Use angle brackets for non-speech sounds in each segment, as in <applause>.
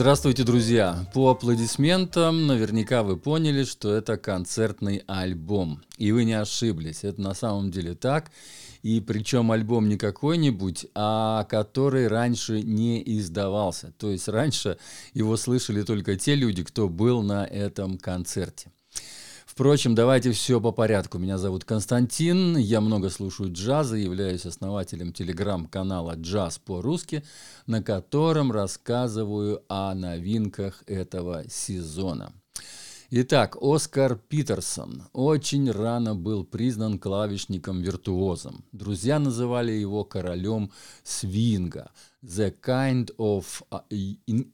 Здравствуйте, друзья! По аплодисментам наверняка вы поняли, что это концертный альбом. И вы не ошиблись, это на самом деле так. И причем альбом не какой-нибудь, а который раньше не издавался. То есть раньше его слышали только те люди, кто был на этом концерте. Впрочем, давайте все по порядку. Меня зовут Константин, я много слушаю джаза, являюсь основателем телеграм-канала «Джаз по-русски», на котором рассказываю о новинках этого сезона. Итак, Оскар Питерсон очень рано был признан клавишником-виртуозом. Друзья называли его королем свинга – the kind of uh,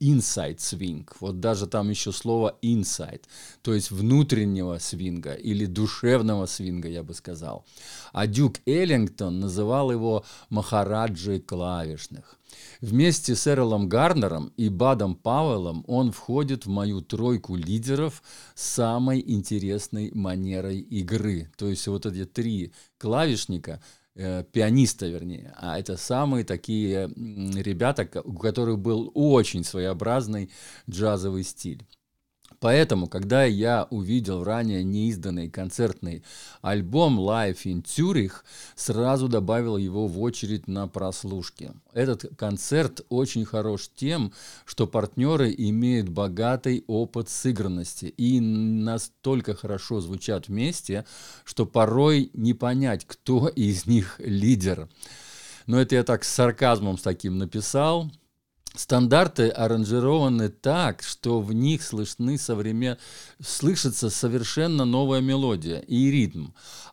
inside swing. Вот даже там еще слово inside, то есть внутреннего свинга или душевного свинга, я бы сказал. А Дюк Эллингтон называл его махараджей клавишных. Вместе с Эролом Гарнером и Бадом Пауэллом он входит в мою тройку лидеров с самой интересной манерой игры. То есть вот эти три клавишника – пианиста, вернее, а это самые такие ребята, у которых был очень своеобразный джазовый стиль. Поэтому, когда я увидел ранее неизданный концертный альбом Live in Zurich, сразу добавил его в очередь на прослушки. Этот концерт очень хорош тем, что партнеры имеют богатый опыт сыгранности и настолько хорошо звучат вместе, что порой не понять, кто из них лидер. Но это я так с сарказмом с таким написал – Стандарты аранжированы так, что в них слышны современ... слышится совершенно новая мелодия и ритм.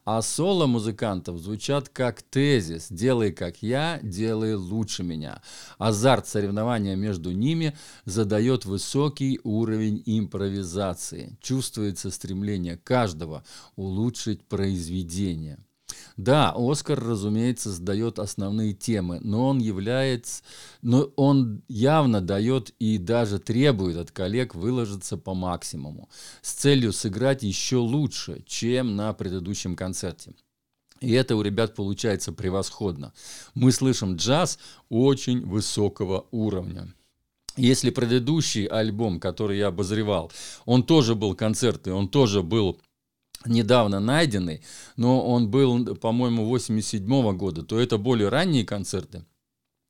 А соло музыкантов звучат как тезис «делай как я, делай лучше меня». Азарт соревнования между ними задает высокий уровень импровизации. Чувствуется стремление каждого улучшить произведение. Да, Оскар, разумеется, сдает основные темы, но он является, но он явно дает и даже требует от коллег выложиться по максимуму с целью сыграть еще лучше, чем на предыдущем концерте. И это у ребят получается превосходно. Мы слышим джаз очень высокого уровня. Если предыдущий альбом, который я обозревал, он тоже был концертный, он тоже был недавно найденный, но он был, по-моему, 87 -го года, то это более ранние концерты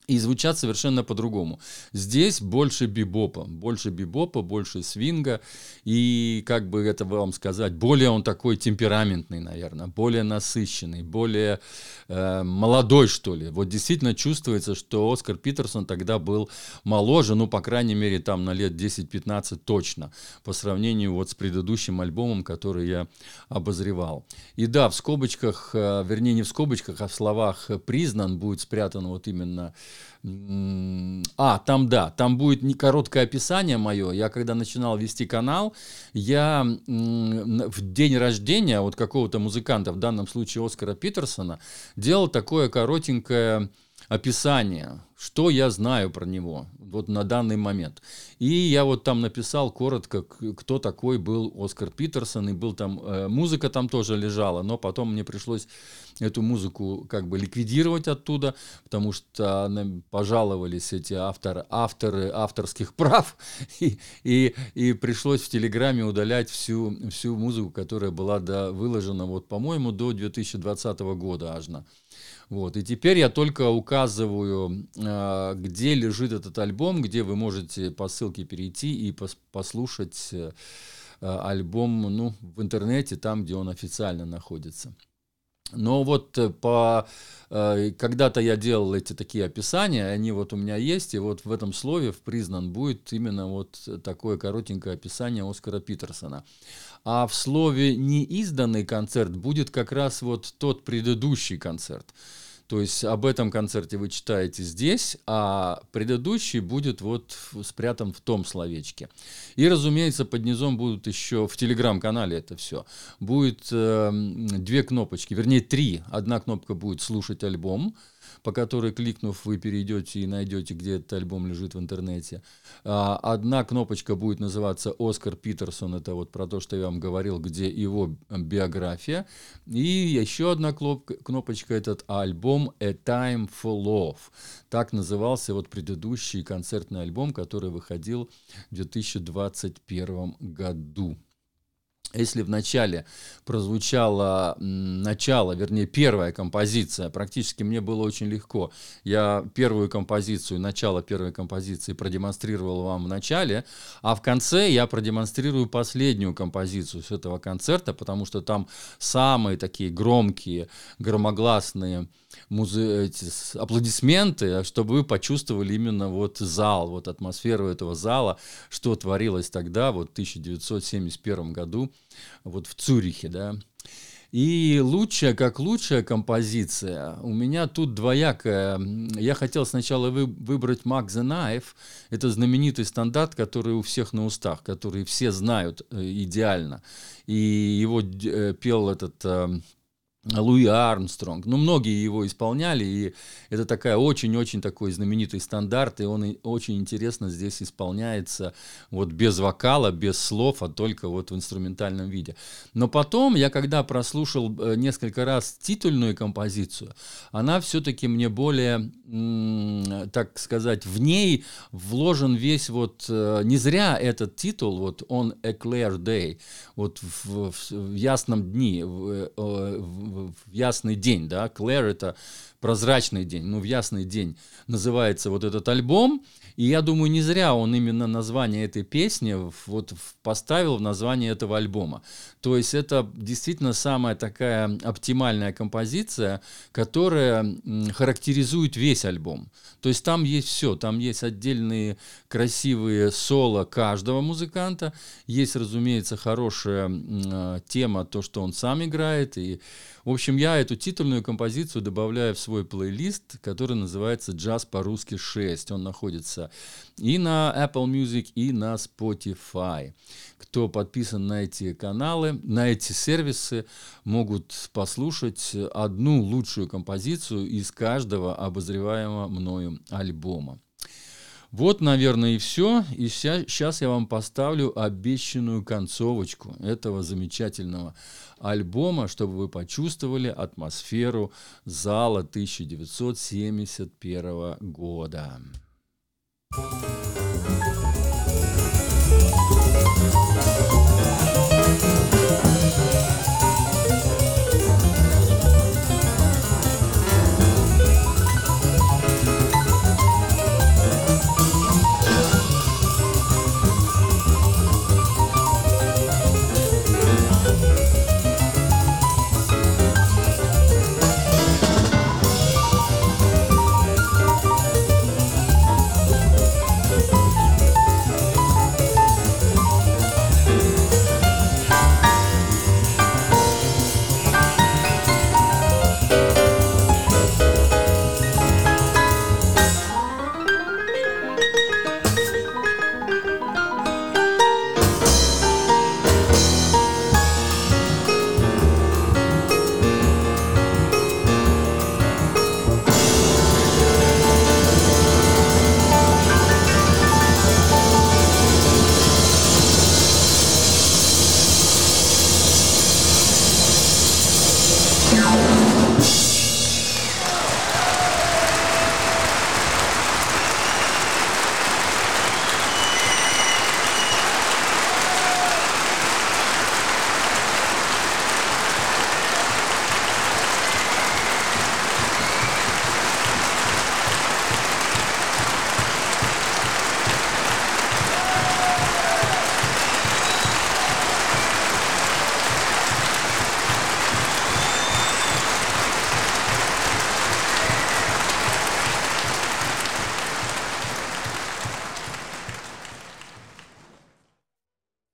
и звучат совершенно по-другому. Здесь больше бибопа, больше бибопа, больше свинга, и, как бы это вам сказать, более он такой темпераментный, наверное, более насыщенный, более э, молодой, что ли. Вот действительно чувствуется, что Оскар Питерсон тогда был моложе, ну, по крайней мере, там на лет 10-15 точно, по сравнению вот с предыдущим альбомом, который я обозревал. И да, в скобочках, э, вернее, не в скобочках, а в словах признан будет спрятан вот именно а, там да, там будет не короткое описание мое. Я когда начинал вести канал, я в день рождения вот какого-то музыканта, в данном случае Оскара Питерсона, делал такое коротенькое описание, что я знаю про него вот на данный момент. И я вот там написал коротко, кто такой был Оскар Питерсон, и был там, э, музыка там тоже лежала, но потом мне пришлось эту музыку как бы ликвидировать оттуда, потому что пожаловались эти авторы, авторы авторских <laughs> прав, и, и, и пришлось в Телеграме удалять всю, всю музыку, которая была до, выложена, вот, по-моему, до 2020 года аж. Вот. И теперь я только указываю, а, где лежит этот альбом, где вы можете по ссылке перейти и послушать э, альбом ну, в интернете, там, где он официально находится. Но вот э, по, э, когда-то я делал эти такие описания, они вот у меня есть, и вот в этом слове в признан будет именно вот такое коротенькое описание Оскара Питерсона. А в слове неизданный концерт будет как раз вот тот предыдущий концерт. То есть об этом концерте вы читаете здесь, а предыдущий будет вот спрятан в том словечке. И, разумеется, под низом будут еще в телеграм-канале это все. Будет э, две кнопочки, вернее три. Одна кнопка будет слушать альбом, по которой, кликнув, вы перейдете и найдете, где этот альбом лежит в интернете. А, одна кнопочка будет называться «Оскар Питерсон», это вот про то, что я вам говорил, где его биография. И еще одна кнопочка – этот альбом «A Time for Love». Так назывался вот предыдущий концертный альбом, который выходил в 2021 году. Если в начале прозвучало начало, вернее, первая композиция, практически мне было очень легко. Я первую композицию, начало первой композиции продемонстрировал вам в начале, а в конце я продемонстрирую последнюю композицию с этого концерта, потому что там самые такие громкие, громогласные музе... эти аплодисменты, чтобы вы почувствовали именно вот зал, вот атмосферу этого зала, что творилось тогда, вот в 1971 году, вот в Цюрихе, да. И лучшая, как лучшая композиция, у меня тут двоякая. Я хотел сначала вы, выбрать Mark the Knife. Это знаменитый стандарт, который у всех на устах, который все знают э, идеально. И его э, пел этот э, Луи Армстронг. Ну, многие его исполняли, и это такая очень-очень такой знаменитый стандарт, и он очень интересно здесь исполняется вот без вокала, без слов, а только вот в инструментальном виде. Но потом я, когда прослушал э, несколько раз титульную композицию, она все-таки мне более, так сказать, в ней вложен весь вот, э, не зря этот титул, вот он A Clear Day, вот в, в, в ясном дне, в, э, в, в ясный день, да, Клэр это прозрачный день, ну, в ясный день называется вот этот альбом, и я думаю, не зря он именно название этой песни вот поставил в название этого альбома. То есть это действительно самая такая оптимальная композиция, которая характеризует весь альбом. То есть там есть все, там есть отдельные красивые соло каждого музыканта, есть, разумеется, хорошая э, тема, то, что он сам играет, и в общем, я эту титульную композицию добавляю в свой плейлист, который называется «Джаз по-русски 6». Он находится и на Apple Music, и на Spotify. Кто подписан на эти каналы, на эти сервисы, могут послушать одну лучшую композицию из каждого обозреваемого мною альбома. Вот, наверное, и все. И сейчас я вам поставлю обещанную концовочку этого замечательного альбома, чтобы вы почувствовали атмосферу зала 1971 года. Thank you.